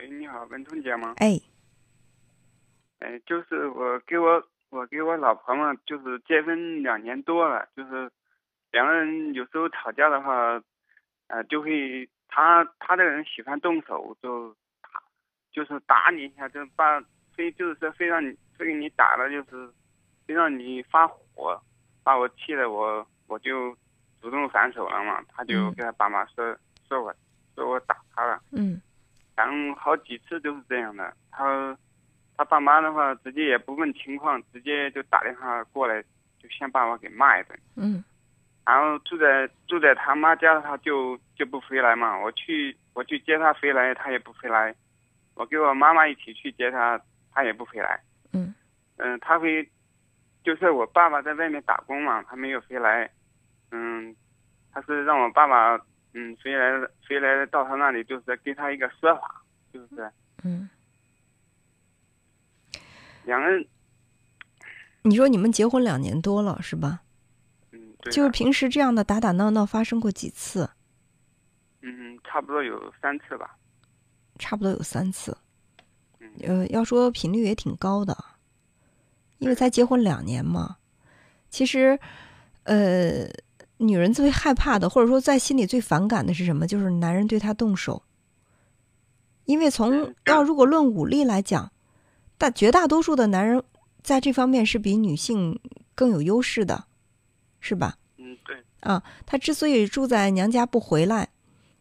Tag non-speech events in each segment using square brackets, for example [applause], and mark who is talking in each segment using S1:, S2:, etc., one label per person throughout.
S1: 喂，你好，文通姐吗？
S2: 哎，
S1: 哎，就是我给我我给我老婆嘛，就是结婚两年多了，就是两个人有时候吵架的话，呃，就会他他这个人喜欢动手，就打，就是打你一下，就把非就是说非让你非给你打了，就是非让你发火，把我气的我我就主动反手了嘛，他就
S2: 嗯
S1: 跟他爸妈说说我说我打他了。
S2: 嗯
S1: 然后好几次都是这样的，他他爸妈的话直接也不问情况，直接就打电话过来，就先把我给骂一顿。
S2: 嗯
S1: 然后住在住在他妈家的话就就不回来嘛，我去我去接他回来，他也不回来。我跟我妈妈一起去接他，他也不回来。
S2: 嗯
S1: 嗯，他会，就是我爸爸在外面打工嘛，他没有回来。嗯，他是让我爸爸嗯回来回来到他那里，就是给他一个说法，就是
S2: 嗯，
S1: 两个人
S2: 你说你们结婚两年多了是吧？
S1: 嗯
S2: 就是平时这样的打打闹闹发生过几次？
S1: 嗯差不多有三次吧。
S2: 差不多有三次。
S1: 嗯
S2: 呃，要说频率也挺高的，因为才结婚两年嘛。其实，呃，女人最害怕的，或者说在心里最反感的是什么？就是男人对她动手。因为从
S1: 嗯 [clears throat]
S2: 要如果论武力来讲，大绝大多数的男人在这方面是比女性更有优势的，是吧？
S1: 嗯对，
S2: 啊，他之所以住在娘家不回来，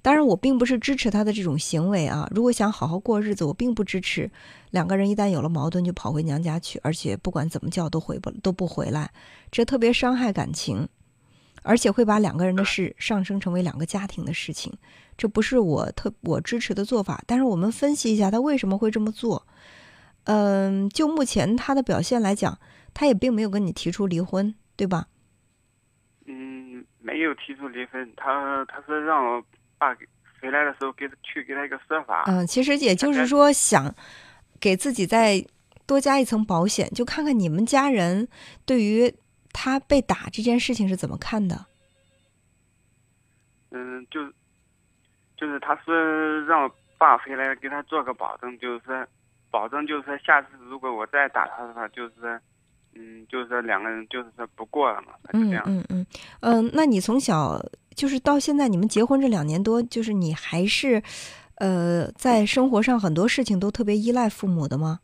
S2: 当然我并不是支持他的这种行为啊。如果想好好过日子，我并不支持两个人一旦有了矛盾就跑回娘家去，而且不管怎么叫都回不都不回来，这特别伤害感情，而且会把两个人的事上升成为两个家庭的事情，这不是我特我支持的做法。但是我们分析一下他为什么会这么做。嗯，就目前他的表现来讲，他也并没有跟你提出离婚，对吧？
S1: 嗯没有提出离婚，他他是让我爸给回来的时候给他去给他一个说法。
S2: 嗯，其实也就是说，想给自己再多加一层保险，就看看你们家人对于他被打这件事情是怎么看的。
S1: 嗯，就就是他是让我爸回来给他做个保证，就是说保证就是说下次如果我再打他的话，就是说嗯，就是说两个人就是说不过了嘛，他就这
S2: 嗯
S1: 样。
S2: 嗯嗯嗯，那你从小就是到现在，你们结婚这两年多，就是你还是呃在生活上很多事情都特别依赖父母的吗？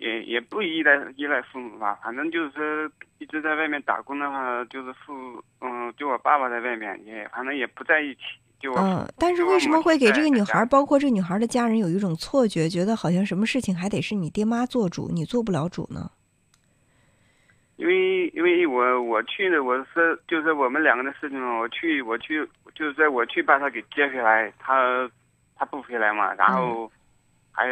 S1: 嗯，也也不依赖依赖父母吧，反正就是说一直在外面打工的话，就是父嗯，就我爸爸在外面也反正也不在一起，就我
S2: 嗯，但是为什么会给这个女孩儿，包括这个女孩儿的家人有一种错觉，觉得好像什么事情还得是你爹妈做主，你做不了主呢？
S1: 因为因为我我去的我是就是我们两个的事情嘛，我去我去就是在我去把他给接回来，他他不回来嘛，然后还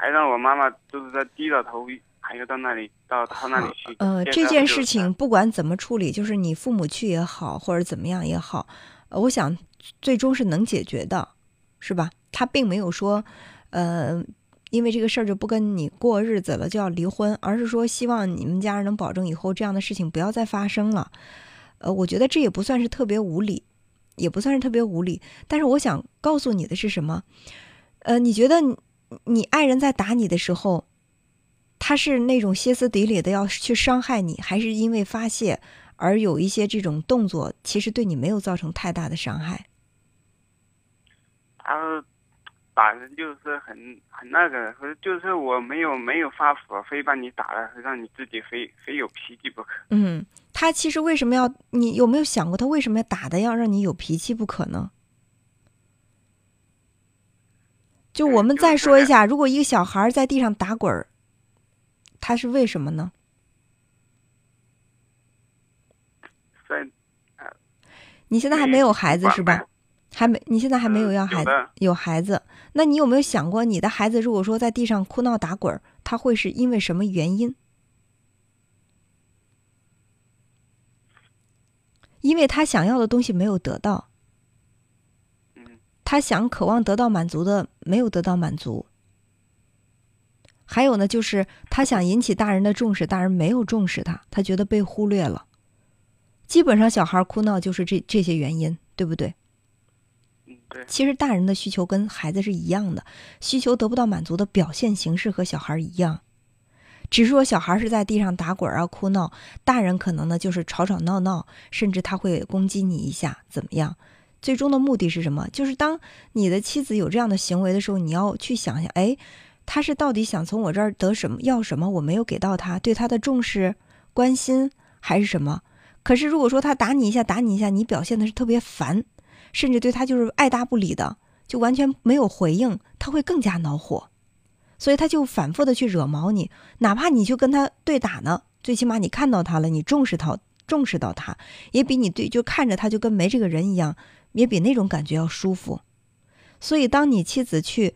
S1: 还让我妈妈就是在低着头，还要到那里到他那里去。
S2: 呃，这件事情不管怎么处理，就是你父母去也好，或者怎么样也好，呃，我想最终是能解决的，是吧？他并没有说，呃，因为这个事儿就不跟你过日子了，就要离婚，而是说希望你们家人能保证以后这样的事情不要再发生了。呃，我觉得这也不算是特别无理，也不算是特别无理。但是我想告诉你的是什么？呃，你觉得你你爱人在打你的时候，他是那种歇斯底里的要去伤害你，还是因为发泄而有一些这种动作，其实对你没有造成太大的伤害？
S1: 他打人就是很很那个，就是我没有没有发火，非把你打了，让你自己非非有脾气不可。
S2: 嗯，他其实为什么要？你有没有想过他为什么要打的要让你有脾气不可呢？就我们再说一下，如果一个小孩在地上打滚儿，他是为什么呢？
S1: 在
S2: 你现在还没有孩子是吧？还没，你现在还没有
S1: 嗯
S2: 要孩子，
S1: 有
S2: 孩子，那你有没有想过，你的孩子如果说在地上哭闹打滚儿，他会是因为什么原因？因为他想要的东西没有得到，
S1: 嗯
S2: 他想渴望得到满足的没有得到满足。还有呢，就是他想引起大人的重视，大人没有重视他，他觉得被忽略了。基本上小孩哭闹就是这这些原因，对不对？
S1: 嗯对
S2: 其实大人的需求跟孩子是一样的，需求得不到满足的表现形式和小孩一样，只是说小孩是在地上打滚啊哭闹，大人可能呢就是吵吵闹闹，甚至他会攻击你一下，怎么样？最终的目的是什么？就是当你的妻子有这样的行为的时候，你要去想想，哎，他是到底想从我这儿得什么，要什么？我没有给到他，对他的重视、关心还是什么？可是如果说他打你一下，打你一下，你表现的是特别烦，甚至对他就是爱答不理的，就完全没有回应，他会更加恼火，所以他就反复的去惹毛你，哪怕你就跟他对打呢，最起码你看到他了，你重视他，重视到他，也比你对就看着他就跟没这个人一样。也比那种感觉要舒服，所以当你妻子去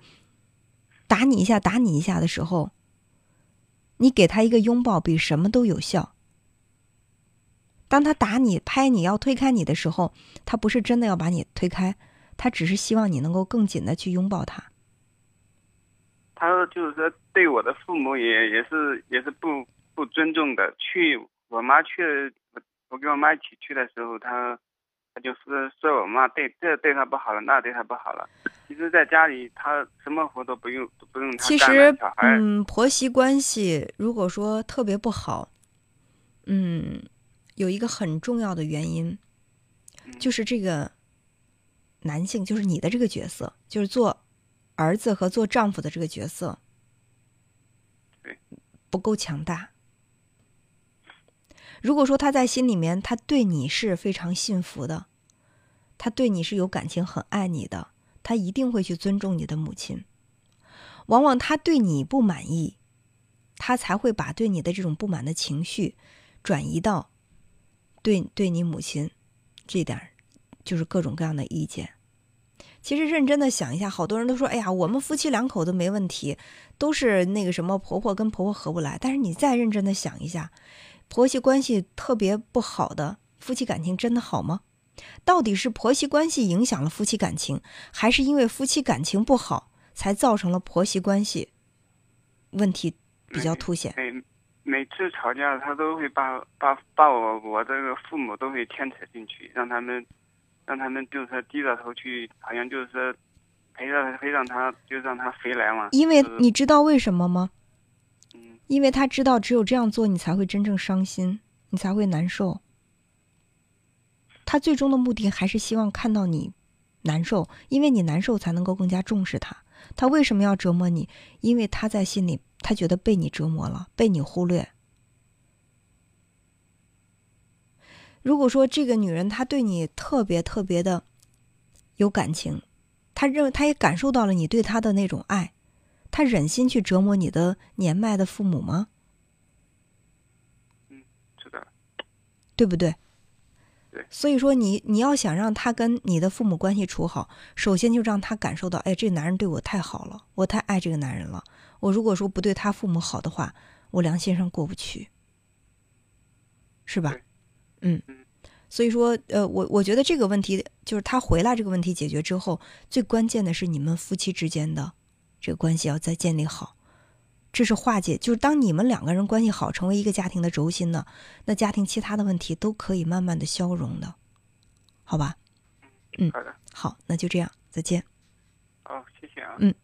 S2: 打你一下、打你一下的时候，你给他一个拥抱比什么都有效。当他打你、拍你要推开你的时候，他不是真的要把你推开，他只是希望你能够更紧的去拥抱他。
S1: 他就是说对我的父母也也是也是不不尊重的。去我妈去，我跟我妈一起去的时候，他。他就是说我妈对这对他不好了，那对他不好了。其实，在家里他什么活都不用，都不用他
S2: 其实，嗯，婆媳关系如果说特别不好，嗯，有一个很重要的原因，就是这个男性，就是你的这个角色，就是做儿子和做丈夫的这个角色，不够强大。如果说他在心里面，他对你是非常幸福的，他对你是有感情、很爱你的，他一定会去尊重你的母亲。往往他对你不满意，他才会把对你的这种不满的情绪转移到对对你母亲这点，就是各种各样的意见。其实认真的想一下，好多人都说：“哎呀，我们夫妻两口子没问题，都是那个什么婆婆跟婆婆合不来。”但是你再认真的想一下。婆媳关系特别不好的夫妻感情真的好吗？到底是婆媳关系影响了夫妻感情，还是因为夫妻感情不好才造成了婆媳关系问题比较凸显？
S1: 每每次吵架，他都会把把把我我这个父母都会牵扯进去，让他们让他们就是低着头去，好像就是说陪着陪让他就让他回来嘛。
S2: 因为你知道为什么吗？因为他知道，只有这样做，你才会真正伤心，你才会难受。他最终的目的还是希望看到你难受，因为你难受才能够更加重视他。他为什么要折磨你？因为他在心里，他觉得被你折磨了，被你忽略。如果说这个女人她对你特别特别的有感情，他认为他也感受到了你对她的那种爱。他忍心去折磨你的年迈的父母吗？
S1: 嗯，是的，
S2: 对不对？
S1: 对。
S2: 所以说，你你要想让他跟你的父母关系处好，首先就让他感受到，哎，这个男人对我太好了，我太爱这个男人了。我如果说不对他父母好的话，我良心上过不去，是吧？嗯。所以说，呃，我我觉得这个问题就是他回来这个问题解决之后，最关键的是你们夫妻之间的。这个关系要再建立好，这是化解。就是当你们两个人关系好，成为一个家庭的轴心呢，那家庭其他的问题都可以慢慢的消融的，好吧？
S1: 嗯，好的，
S2: 好，那就这样，再见。
S1: 好，谢谢啊。
S2: 嗯。